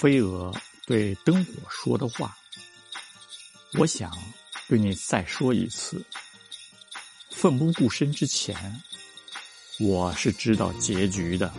飞蛾对灯火说的话我想对你再说一次。奋不顾身之前我是知道结局的。